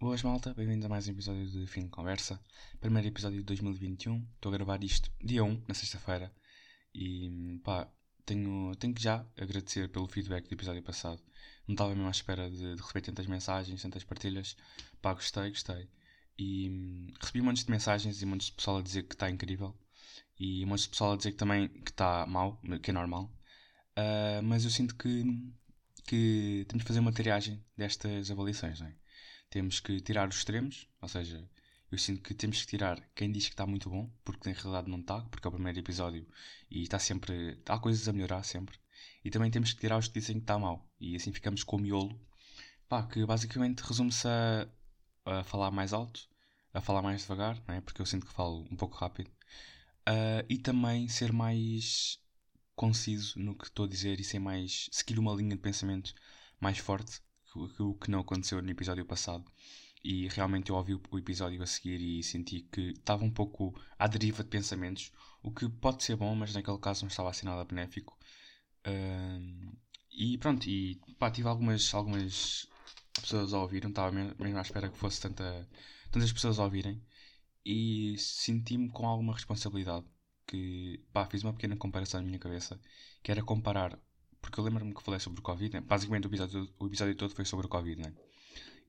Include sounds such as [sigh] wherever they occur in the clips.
Boas malta, bem-vindos a mais um episódio de Fim de Conversa. Primeiro episódio de 2021. Estou a gravar isto dia 1, na sexta-feira. E pá, tenho, tenho que já agradecer pelo feedback do episódio passado. Não estava mesmo à espera de, de receber tantas mensagens, tantas partilhas. Pá, gostei, gostei. E recebi montes de mensagens e montes de pessoal a dizer que está incrível. E montes de pessoal a dizer que também que está mal, que é normal. Uh, mas eu sinto que, que temos que fazer uma triagem destas avaliações, não é? Temos que tirar os extremos, ou seja, eu sinto que temos que tirar quem diz que está muito bom, porque na realidade não está, porque é o primeiro episódio e está sempre. há coisas a melhorar sempre. E também temos que tirar os que dizem que está mal. E assim ficamos com o miolo, pá, que basicamente resume-se a, a, falar mais alto, a falar mais devagar, não é? porque eu sinto que falo um pouco rápido, uh, e também ser mais conciso no que estou a dizer e ser mais. seguir uma linha de pensamento mais forte o que não aconteceu no episódio passado. E realmente eu ouvi o episódio a seguir e senti que estava um pouco à deriva de pensamentos, o que pode ser bom, mas naquele caso não estava a ser nada benéfico. E pronto, e pá, tive algumas, algumas pessoas a ouvir, não estava mesmo à espera que fosse tanta, tantas pessoas a ouvirem, e senti-me com alguma responsabilidade. Que pá, fiz uma pequena comparação na minha cabeça, que era comparar porque eu lembro-me que falei sobre o Covid, né? basicamente o episódio, o episódio todo foi sobre o Covid, né?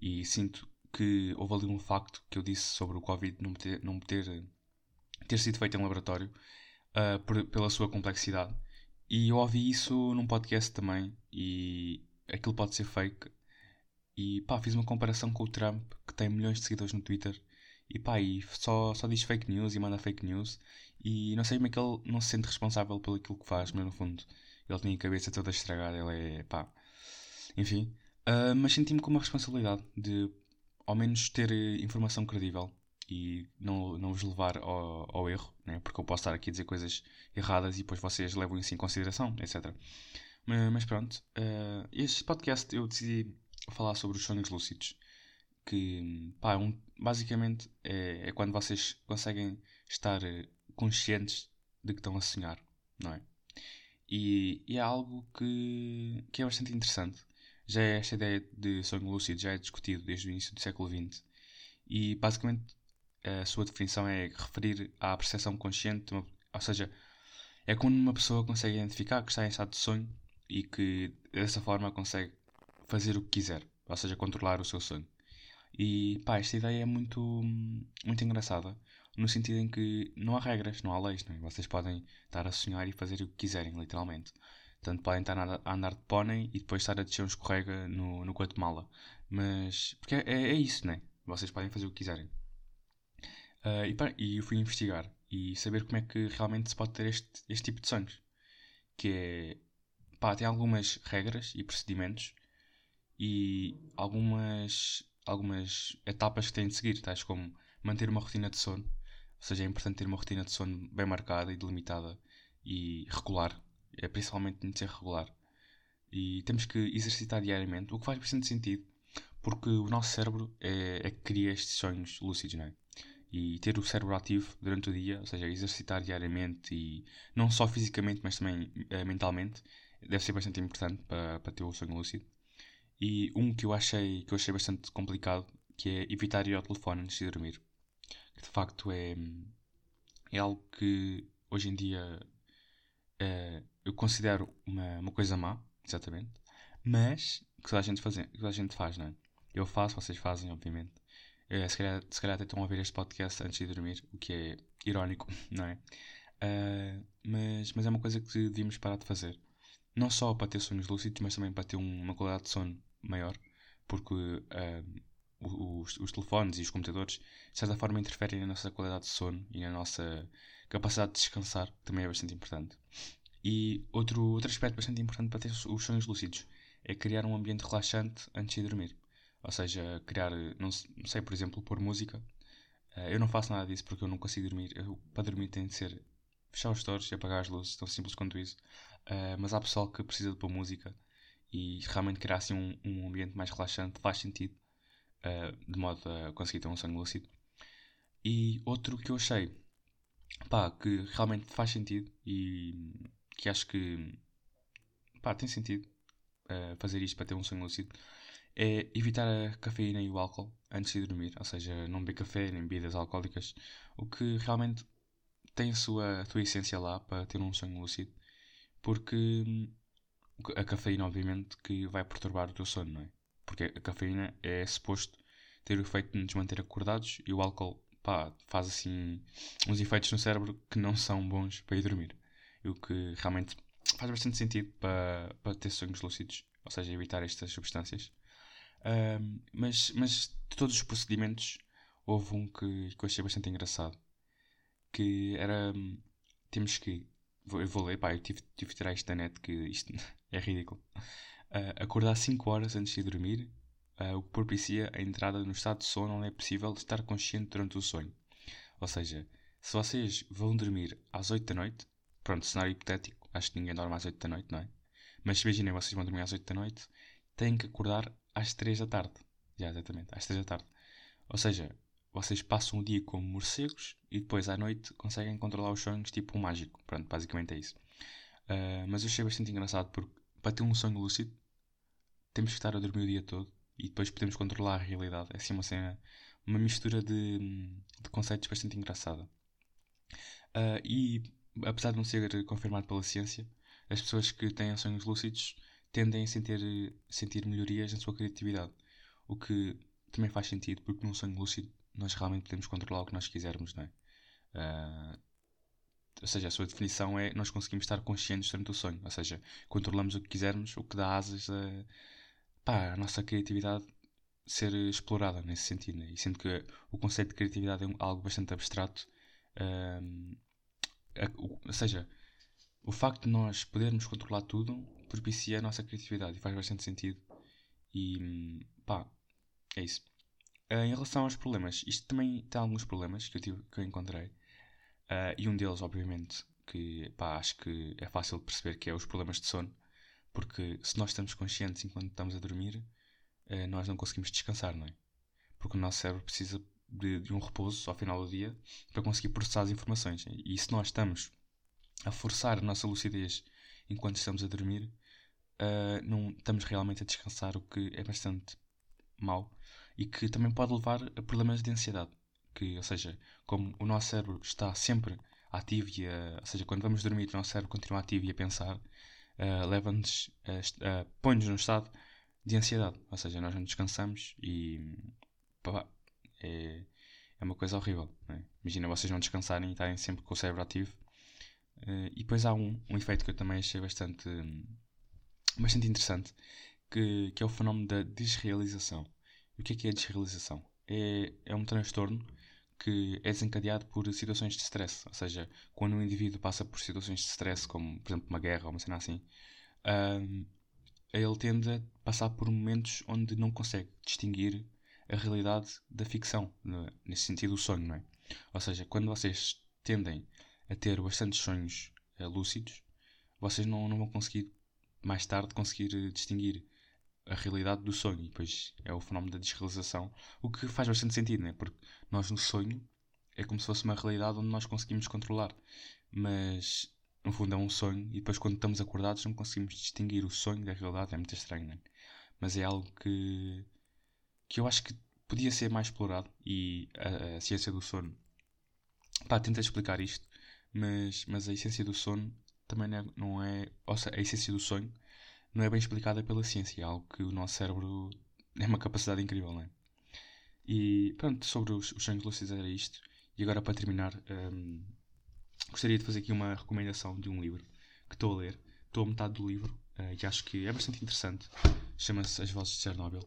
e sinto que houve ali um facto que eu disse sobre o Covid não ter, não ter, ter sido feito em laboratório uh, por, pela sua complexidade. E eu ouvi isso num podcast também, e aquilo pode ser fake. E pá, fiz uma comparação com o Trump, que tem milhões de seguidores no Twitter, e pá, e só, só diz fake news e manda fake news, e não sei como é que ele não se sente responsável pelo aquilo que faz, mas no fundo ele tinha a cabeça toda estragada, ele é pá. Enfim. Uh, mas senti-me com uma responsabilidade de ao menos ter eh, informação credível e não, não vos levar ao, ao erro, né? porque eu posso estar aqui a dizer coisas erradas e depois vocês levam isso em consideração, etc. Mas, mas pronto, uh, este podcast eu decidi falar sobre os sonhos lúcidos, que pá, um, basicamente é, é quando vocês conseguem estar eh, conscientes de que estão a sonhar, não é? E, e é algo que, que é bastante interessante. Já é esta ideia de sonho lúcido já é discutido desde o início do século XX e basicamente a sua definição é referir à percepção consciente, uma, ou seja, é quando uma pessoa consegue identificar que está em estado de sonho e que dessa forma consegue fazer o que quiser, ou seja, controlar o seu sonho. E pá, esta ideia é muito, muito engraçada, no sentido em que não há regras, não há leis, não é? vocês podem estar a sonhar e fazer o que quiserem, literalmente. Tanto podem estar a andar de pônei e depois estar a descer um escorrega no, no Guatemala. Mas, porque é, é, isso, não é? Vocês podem fazer o que quiserem. Uh, e, pá, e eu fui investigar e saber como é que realmente se pode ter este, este tipo de sonhos. Que é, pá, tem algumas regras e procedimentos e algumas, algumas etapas que têm de seguir, tais como manter uma rotina de sono, ou seja, é importante ter uma rotina de sono bem marcada e delimitada e regular. É principalmente de ser regular. E temos que exercitar diariamente, o que faz bastante sentido, porque o nosso cérebro é, é que cria estes sonhos lúcidos, não é? E ter o cérebro ativo durante o dia, ou seja, exercitar diariamente e não só fisicamente, mas também uh, mentalmente, deve ser bastante importante para, para ter o sonho lúcido. E um que eu achei que eu achei bastante complicado, que é evitar ir ao telefone antes de dormir que de facto é, é algo que hoje em dia é, eu considero uma, uma coisa má, exatamente, mas que toda a gente, faz, que a gente faz, não é? Eu faço, vocês fazem, obviamente. É, se, calhar, se calhar até estão a ouvir este podcast antes de dormir, o que é irónico, [laughs] não é? Uh, mas, mas é uma coisa que devíamos parar de fazer. Não só para ter sonhos lúcidos, mas também para ter um, uma qualidade de sono maior, porque uh, os, os telefones e os computadores, de certa forma, interferem na nossa qualidade de sono e na nossa capacidade de descansar, que também é bastante importante. E outro, outro aspecto bastante importante para ter os sonhos lúcidos é criar um ambiente relaxante antes de dormir. Ou seja, criar, não, sei, por exemplo, pôr música. Uh, eu não faço nada disso porque eu não consigo dormir. Eu, para dormir tem de ser fechar os stores e apagar as luzes, tão simples quanto isso. Uh, mas há pessoal que precisa de pôr música e realmente criar assim um, um ambiente mais relaxante faz sentido uh, de modo a conseguir ter um sangue lúcido. E outro que eu achei pá, que realmente faz sentido e que acho que pá, tem sentido uh, fazer isto para ter um sangue lúcido é evitar a cafeína e o álcool antes de dormir, ou seja, não beber café nem bebidas alcoólicas, o que realmente tem a sua, a sua essência lá para ter um sonho lúcido, porque hum, a cafeína, obviamente, que vai perturbar o teu sono, não é? Porque a cafeína é suposto ter o efeito de nos manter acordados e o álcool, pá, faz assim uns efeitos no cérebro que não são bons para ir dormir. O que realmente faz bastante sentido para, para ter sonhos lúcidos, ou seja, evitar estas substâncias. Um, mas, mas de todos os procedimentos, houve um que, que eu achei bastante engraçado. Que era. Temos que. Eu vou ler, pá, eu tive, tive de tirar isto da net, que isto [laughs] é ridículo. Uh, acordar 5 horas antes de dormir, uh, o que propicia a entrada no estado de sono onde é possível estar consciente durante o sonho. Ou seja, se vocês vão dormir às 8 da noite, pronto, cenário hipotético, acho que ninguém dorme às 8 da noite, não é? Mas imaginem, vocês vão dormir às 8 da noite, têm que acordar às 3 da tarde. Já, exatamente, às 3 da tarde. Ou seja, vocês passam o dia como morcegos e depois à noite conseguem controlar os sonhos tipo um mágico. Pronto, basicamente é isso. Uh, mas eu achei bastante engraçado porque para ter um sonho lúcido temos que estar a dormir o dia todo e depois podemos controlar a realidade. É assim uma cena, uma mistura de, de conceitos bastante engraçada. Uh, e apesar de não ser confirmado pela ciência, as pessoas que têm sonhos lúcidos tendem a sentir, sentir melhorias na sua criatividade. O que também faz sentido, porque num sonho lúcido nós realmente podemos controlar o que nós quisermos, não é? Uh, ou seja, a sua definição é nós conseguimos estar conscientes durante o sonho, ou seja, controlamos o que quisermos, o que dá asas a, pá, a nossa criatividade ser explorada nesse sentido. Né? E sendo que o conceito de criatividade é algo bastante abstrato, um, ou seja, o facto de nós podermos controlar tudo propicia a nossa criatividade e faz bastante sentido. E pá, é isso. Uh, em relação aos problemas, isto também tem alguns problemas que eu, tive, que eu encontrei. Uh, e um deles, obviamente, que pá, acho que é fácil perceber que é os problemas de sono. Porque se nós estamos conscientes enquanto estamos a dormir, uh, nós não conseguimos descansar, não é? Porque o nosso cérebro precisa de, de, um repouso ao final do dia para conseguir processar as informações. E se nós estamos a forçar a nossa lucidez enquanto estamos a dormir, uh, não estamos realmente a descansar, o que é bastante mau e que também pode levar a problemas de ansiedade. Que, ou seja, como o nosso cérebro está sempre ativo, e a, ou seja, quando vamos dormir, o nosso cérebro continua ativo e a pensar, uh, leva-nos, uh, põe-nos num estado de ansiedade. Ou seja, nós não descansamos e pá, é, é uma coisa horrível. É? Imagina vocês não descansarem e estarem sempre com o cérebro ativo. Uh, e depois há um, um efeito que eu também achei bastante, bastante interessante, que, que é o fenómeno da desrealização. E o que é que é a desrealização? É, é um transtorno que é desencadeado por situações de stress. Ou seja, quando um indivíduo passa por situações de stress, como por exemplo uma guerra ou uma cena assim, ele tende a passar por momentos onde não consegue distinguir a realidade da ficção, nesse sentido, o sonho, não é? Ou seja, quando vocês tendem a ter bastantes sonhos uh, lúcidos, vocês não, não vão conseguir mais tarde conseguir uh, distinguir a realidade do sonho. E depois é o fenómeno da desrealização, o que faz bastante sentido, né? porque nós no sonho é como se fosse uma realidade onde nós conseguimos controlar, mas no fundo é um sonho e depois quando estamos acordados não conseguimos distinguir o sonho da realidade, é muito estranho, né? mas é algo que, que eu acho que podia ser mais explorado e a, a ciência do sono pá, tenta explicar isto, mas, mas a essência do sono também não é, não é ou seja, a essência do sonho não é bem explicada pela ciência, é algo que o nosso cérebro é uma capacidade incrível, não é? E pronto, sobre os, os sonhos lúcidos era isto. E agora para terminar, um, gostaria de fazer aqui uma recomendação de um livro que estou a ler. Estou a metade do livro uh, e acho que é bastante interessante. Chama-se As Vozes de Chernobyl.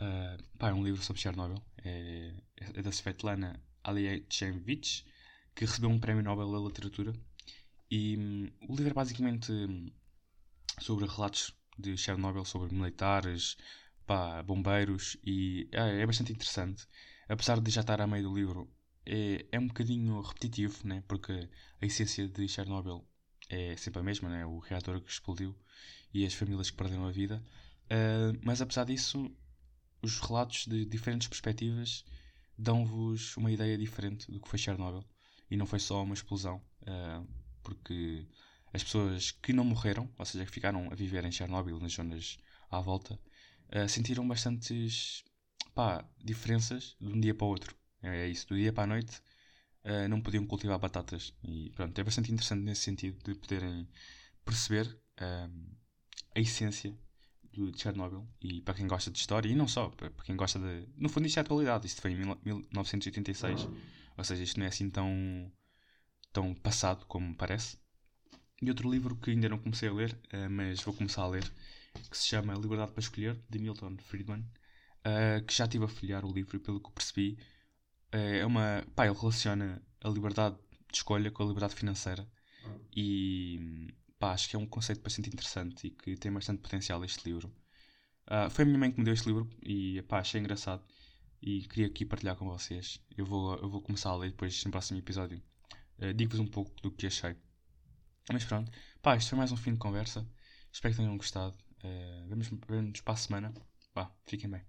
Uh, pá, é um livro sobre Chernobyl. É, é da Svetlana Alexievich, que recebeu um prémio Nobel da Literatura. E um, o livro é basicamente hum, sobre relatos de Chernobyl sobre militares, pá, bombeiros e é, é, bastante interessante. Apesar de já estar a meio do livro, é, é um bocadinho repetitivo, né? porque a essência de Chernobyl é sempre a mesma, né? o reator que explodiu e as famílias que perderam a vida. Uh, mas apesar disso, os relatos de diferentes perspectivas dão-vos uma ideia diferente do que foi Chernobyl. E não foi só uma explosão, uh, porque as pessoas que não morreram, ou seja, que ficaram a viver em Chernobyl, nas zonas à volta, uh, sentiram bastantes pá, diferenças de um dia para o outro. É, é isso, do dia para a noite uh, não podiam cultivar batatas. E pronto, é bastante interessante nesse sentido de poderem perceber uh, a essência de Chernobyl. E para quem gosta de história, e não só, para quem gosta de. No fundo, isto é atualidade. Isto foi em 1986, ou seja, isto não é assim tão, tão passado como parece. E outro livro que ainda não comecei a ler, uh, mas vou começar a ler, que se chama Liberdade para Escolher, de Milton Friedman, uh, que já estive a folhear o livro e pelo que percebi, uh, é uma. Pá, ele relaciona a liberdade de escolha com a liberdade financeira e pá, acho que é um conceito bastante interessante e que tem bastante potencial este livro. Foi a minha mãe que me deu este livro e pá, achei engraçado e queria aqui partilhar com vocês. Eu vou, eu vou começar a ler depois no próximo episódio. Digo-vos um pouco do que achei. Mas pronto, pá, isto foi mais um fim de conversa. Espero que tenham gostado. Uh, vemos, vemos para a semana. Vá, fiquem bem.